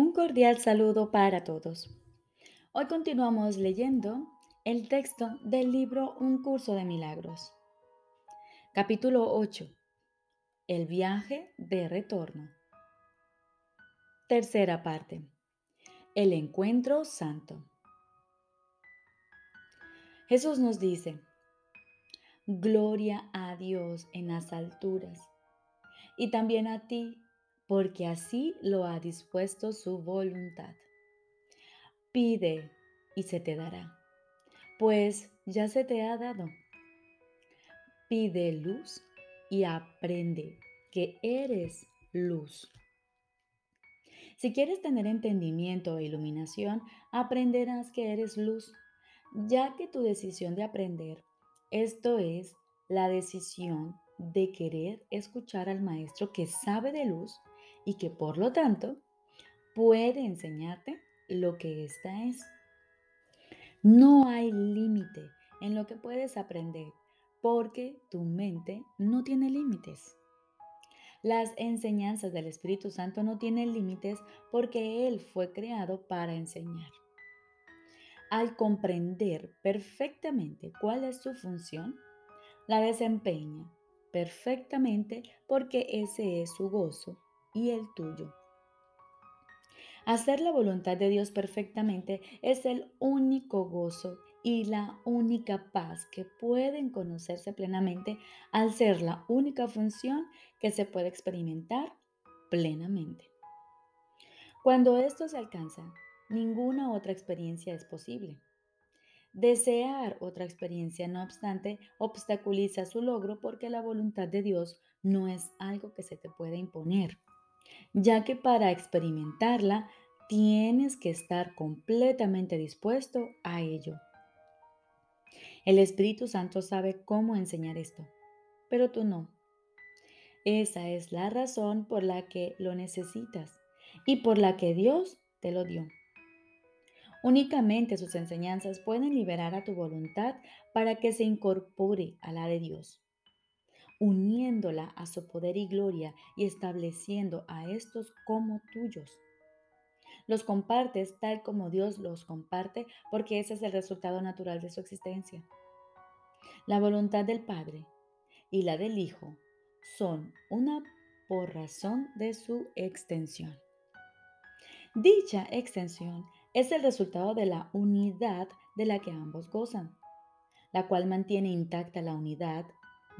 Un cordial saludo para todos. Hoy continuamos leyendo el texto del libro Un curso de milagros. Capítulo 8. El viaje de retorno. Tercera parte. El encuentro santo. Jesús nos dice, Gloria a Dios en las alturas y también a ti porque así lo ha dispuesto su voluntad. Pide y se te dará, pues ya se te ha dado. Pide luz y aprende que eres luz. Si quieres tener entendimiento e iluminación, aprenderás que eres luz, ya que tu decisión de aprender, esto es, la decisión de querer escuchar al maestro que sabe de luz, y que por lo tanto puede enseñarte lo que ésta es. No hay límite en lo que puedes aprender porque tu mente no tiene límites. Las enseñanzas del Espíritu Santo no tienen límites porque Él fue creado para enseñar. Al comprender perfectamente cuál es su función, la desempeña perfectamente porque ese es su gozo y el tuyo. Hacer la voluntad de Dios perfectamente es el único gozo y la única paz que pueden conocerse plenamente al ser la única función que se puede experimentar plenamente. Cuando esto se alcanza, ninguna otra experiencia es posible. Desear otra experiencia, no obstante, obstaculiza su logro porque la voluntad de Dios no es algo que se te pueda imponer ya que para experimentarla tienes que estar completamente dispuesto a ello. El Espíritu Santo sabe cómo enseñar esto, pero tú no. Esa es la razón por la que lo necesitas y por la que Dios te lo dio. Únicamente sus enseñanzas pueden liberar a tu voluntad para que se incorpore a la de Dios uniéndola a su poder y gloria y estableciendo a estos como tuyos. Los compartes tal como Dios los comparte porque ese es el resultado natural de su existencia. La voluntad del Padre y la del Hijo son una por razón de su extensión. Dicha extensión es el resultado de la unidad de la que ambos gozan, la cual mantiene intacta la unidad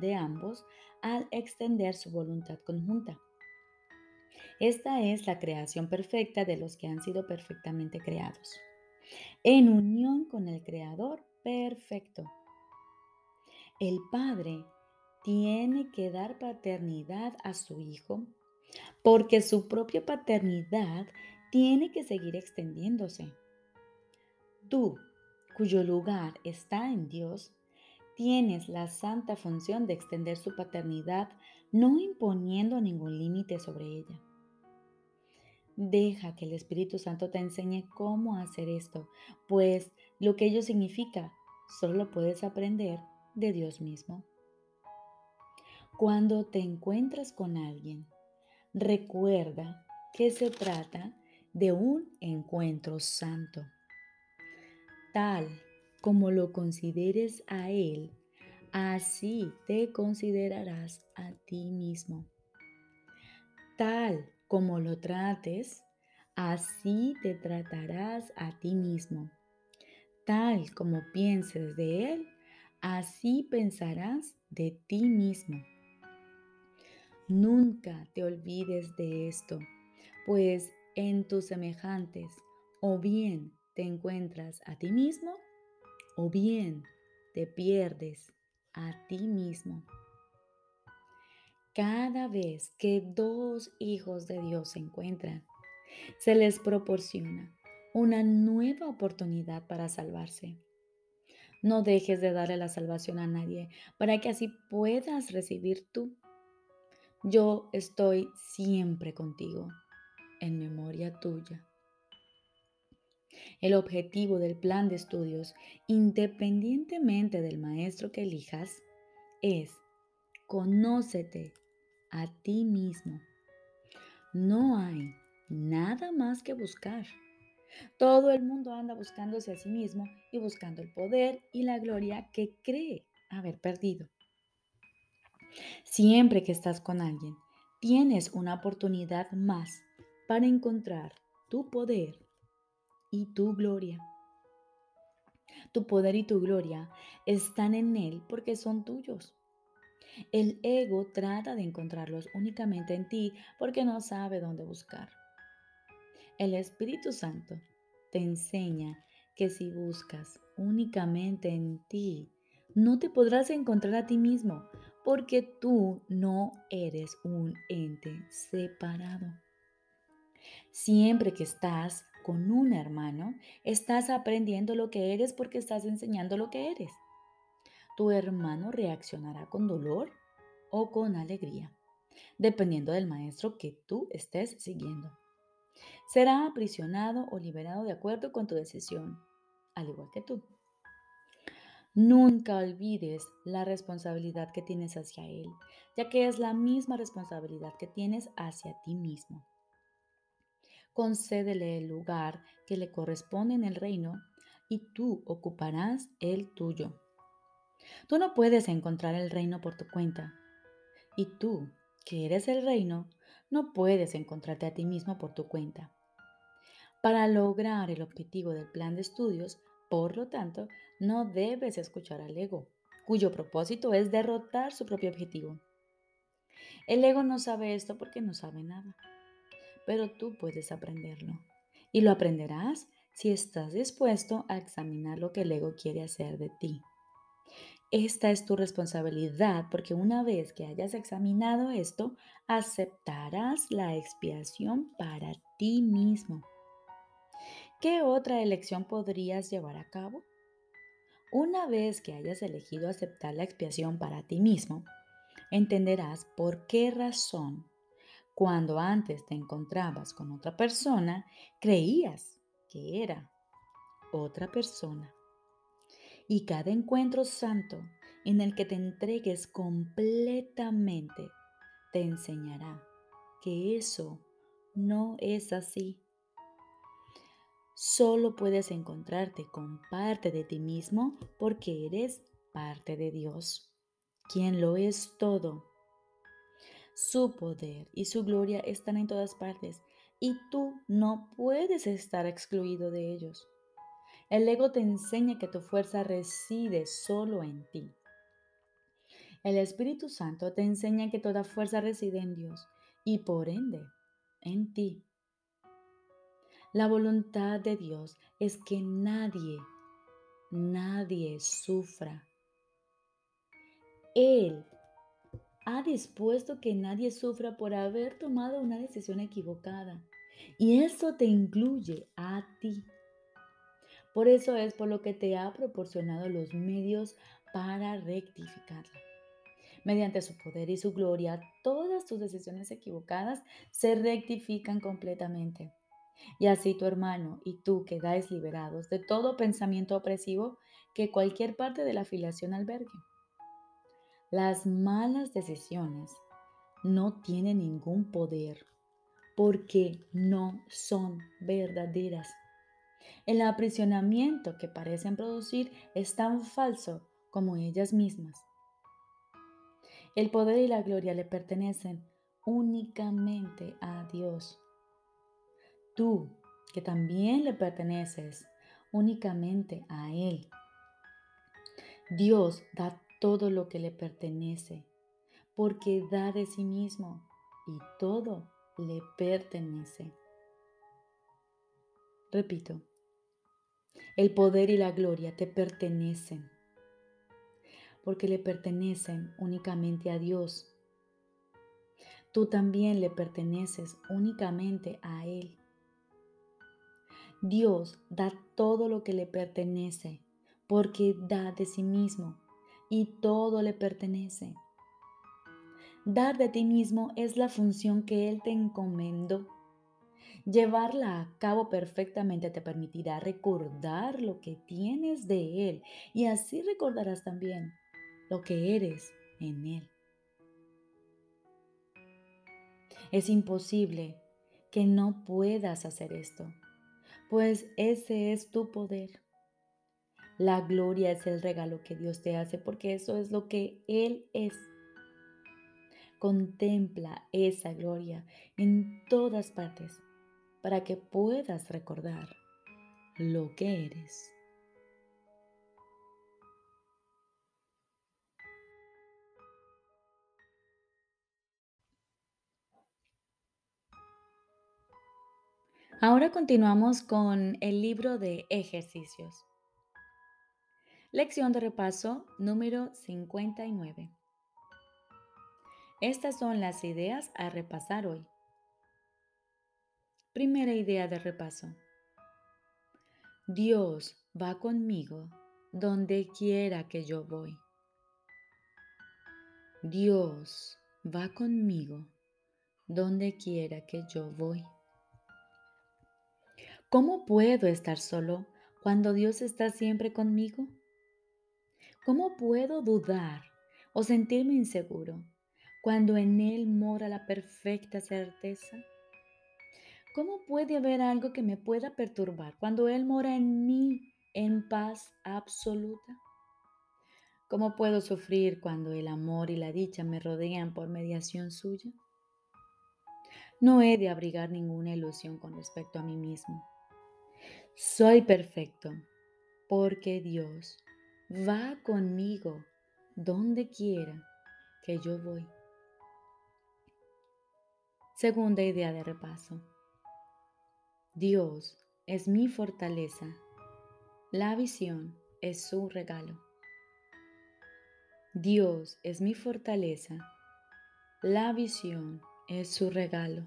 de ambos al extender su voluntad conjunta. Esta es la creación perfecta de los que han sido perfectamente creados, en unión con el Creador perfecto. El Padre tiene que dar paternidad a su Hijo porque su propia paternidad tiene que seguir extendiéndose. Tú, cuyo lugar está en Dios, tienes la santa función de extender su paternidad, no imponiendo ningún límite sobre ella. Deja que el Espíritu Santo te enseñe cómo hacer esto, pues lo que ello significa solo puedes aprender de Dios mismo. Cuando te encuentras con alguien, recuerda que se trata de un encuentro santo, tal como lo consideres a Él, así te considerarás a ti mismo. Tal como lo trates, así te tratarás a ti mismo. Tal como pienses de Él, así pensarás de ti mismo. Nunca te olvides de esto, pues en tus semejantes o bien te encuentras a ti mismo o bien te pierdes a ti mismo. Cada vez que dos hijos de Dios se encuentran, se les proporciona una nueva oportunidad para salvarse. No dejes de darle la salvación a nadie para que así puedas recibir tú. Yo estoy siempre contigo, en memoria tuya. El objetivo del plan de estudios, independientemente del maestro que elijas, es conócete a ti mismo. No hay nada más que buscar. Todo el mundo anda buscándose a sí mismo y buscando el poder y la gloria que cree haber perdido. Siempre que estás con alguien, tienes una oportunidad más para encontrar tu poder y tu gloria. Tu poder y tu gloria están en Él porque son tuyos. El ego trata de encontrarlos únicamente en ti porque no sabe dónde buscar. El Espíritu Santo te enseña que si buscas únicamente en ti, no te podrás encontrar a ti mismo porque tú no eres un ente separado. Siempre que estás con un hermano, estás aprendiendo lo que eres porque estás enseñando lo que eres. Tu hermano reaccionará con dolor o con alegría, dependiendo del maestro que tú estés siguiendo. Será aprisionado o liberado de acuerdo con tu decisión, al igual que tú. Nunca olvides la responsabilidad que tienes hacia Él, ya que es la misma responsabilidad que tienes hacia ti mismo. Concédele el lugar que le corresponde en el reino y tú ocuparás el tuyo. Tú no puedes encontrar el reino por tu cuenta. Y tú, que eres el reino, no puedes encontrarte a ti mismo por tu cuenta. Para lograr el objetivo del plan de estudios, por lo tanto, no debes escuchar al ego, cuyo propósito es derrotar su propio objetivo. El ego no sabe esto porque no sabe nada, pero tú puedes aprenderlo. Y lo aprenderás si estás dispuesto a examinar lo que el ego quiere hacer de ti. Esta es tu responsabilidad porque una vez que hayas examinado esto, aceptarás la expiación para ti mismo. ¿Qué otra elección podrías llevar a cabo? Una vez que hayas elegido aceptar la expiación para ti mismo, entenderás por qué razón, cuando antes te encontrabas con otra persona, creías que era otra persona. Y cada encuentro santo en el que te entregues completamente te enseñará que eso no es así. Solo puedes encontrarte con parte de ti mismo porque eres parte de Dios, quien lo es todo. Su poder y su gloria están en todas partes y tú no puedes estar excluido de ellos. El ego te enseña que tu fuerza reside solo en ti. El Espíritu Santo te enseña que toda fuerza reside en Dios y por ende en ti. La voluntad de Dios es que nadie, nadie sufra. Él ha dispuesto que nadie sufra por haber tomado una decisión equivocada. Y eso te incluye a ti. Por eso es por lo que te ha proporcionado los medios para rectificarla. Mediante su poder y su gloria, todas tus decisiones equivocadas se rectifican completamente. Y así tu hermano y tú quedáis liberados de todo pensamiento opresivo que cualquier parte de la afiliación albergue. Las malas decisiones no tienen ningún poder porque no son verdaderas. El aprisionamiento que parecen producir es tan falso como ellas mismas. El poder y la gloria le pertenecen únicamente a Dios. Tú, que también le perteneces únicamente a Él. Dios da todo lo que le pertenece, porque da de sí mismo y todo le pertenece. Repito, el poder y la gloria te pertenecen, porque le pertenecen únicamente a Dios. Tú también le perteneces únicamente a Él. Dios da todo lo que le pertenece, porque da de sí mismo y todo le pertenece. Dar de ti mismo es la función que Él te encomendó Llevarla a cabo perfectamente te permitirá recordar lo que tienes de Él y así recordarás también lo que eres en Él. Es imposible que no puedas hacer esto, pues ese es tu poder. La gloria es el regalo que Dios te hace porque eso es lo que Él es. Contempla esa gloria en todas partes para que puedas recordar lo que eres. Ahora continuamos con el libro de ejercicios. Lección de repaso número 59. Estas son las ideas a repasar hoy. Primera idea de repaso. Dios va conmigo donde quiera que yo voy. Dios va conmigo donde quiera que yo voy. ¿Cómo puedo estar solo cuando Dios está siempre conmigo? ¿Cómo puedo dudar o sentirme inseguro cuando en Él mora la perfecta certeza? ¿Cómo puede haber algo que me pueda perturbar cuando Él mora en mí en paz absoluta? ¿Cómo puedo sufrir cuando el amor y la dicha me rodean por mediación suya? No he de abrigar ninguna ilusión con respecto a mí mismo. Soy perfecto porque Dios va conmigo donde quiera que yo voy. Segunda idea de repaso. Dios es mi fortaleza. La visión es su regalo. Dios es mi fortaleza. La visión es su regalo.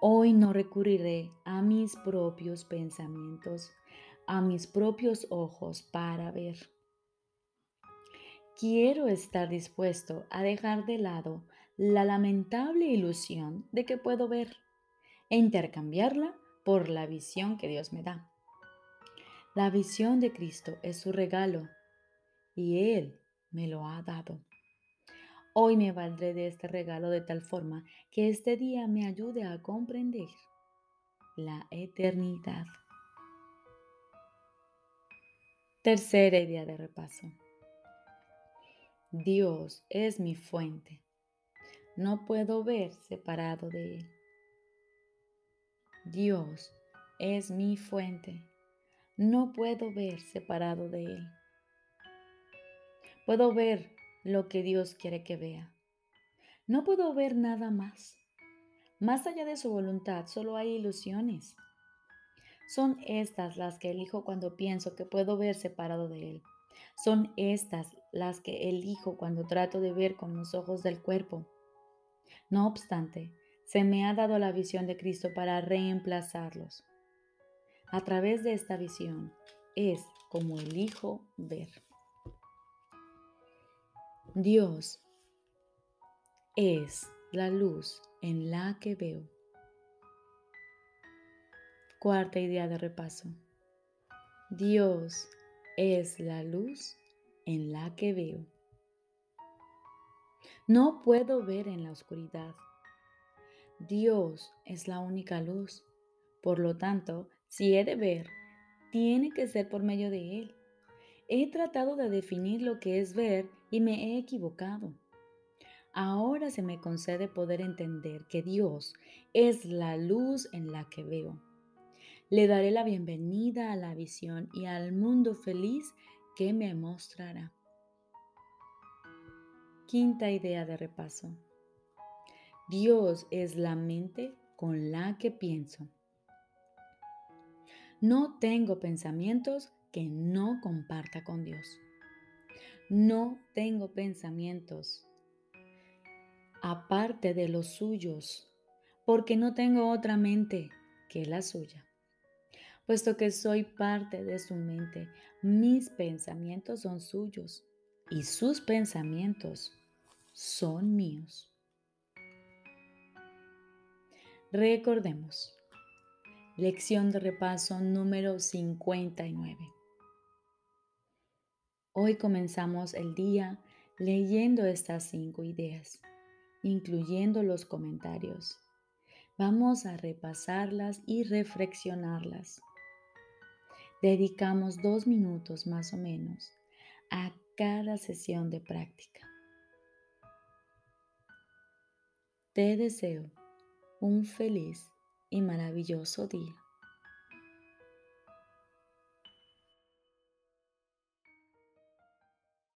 Hoy no recurriré a mis propios pensamientos, a mis propios ojos para ver. Quiero estar dispuesto a dejar de lado la lamentable ilusión de que puedo ver e intercambiarla por la visión que Dios me da. La visión de Cristo es su regalo y Él me lo ha dado. Hoy me valdré de este regalo de tal forma que este día me ayude a comprender la eternidad. Tercera idea de repaso. Dios es mi fuente. No puedo ver separado de Él. Dios es mi fuente. No puedo ver separado de Él. Puedo ver lo que Dios quiere que vea. No puedo ver nada más. Más allá de su voluntad, solo hay ilusiones. Son estas las que elijo cuando pienso que puedo ver separado de Él. Son estas las que elijo cuando trato de ver con los ojos del cuerpo. No obstante, se me ha dado la visión de Cristo para reemplazarlos. A través de esta visión es como elijo ver. Dios es la luz en la que veo. Cuarta idea de repaso. Dios es la luz en la que veo. No puedo ver en la oscuridad. Dios es la única luz. Por lo tanto, si he de ver, tiene que ser por medio de Él. He tratado de definir lo que es ver y me he equivocado. Ahora se me concede poder entender que Dios es la luz en la que veo. Le daré la bienvenida a la visión y al mundo feliz que me mostrará. Quinta idea de repaso. Dios es la mente con la que pienso. No tengo pensamientos que no comparta con Dios. No tengo pensamientos aparte de los suyos, porque no tengo otra mente que la suya. Puesto que soy parte de su mente, mis pensamientos son suyos y sus pensamientos son míos. Recordemos, lección de repaso número 59. Hoy comenzamos el día leyendo estas cinco ideas, incluyendo los comentarios. Vamos a repasarlas y reflexionarlas. Dedicamos dos minutos más o menos a cada sesión de práctica. Te deseo un feliz y maravilloso día.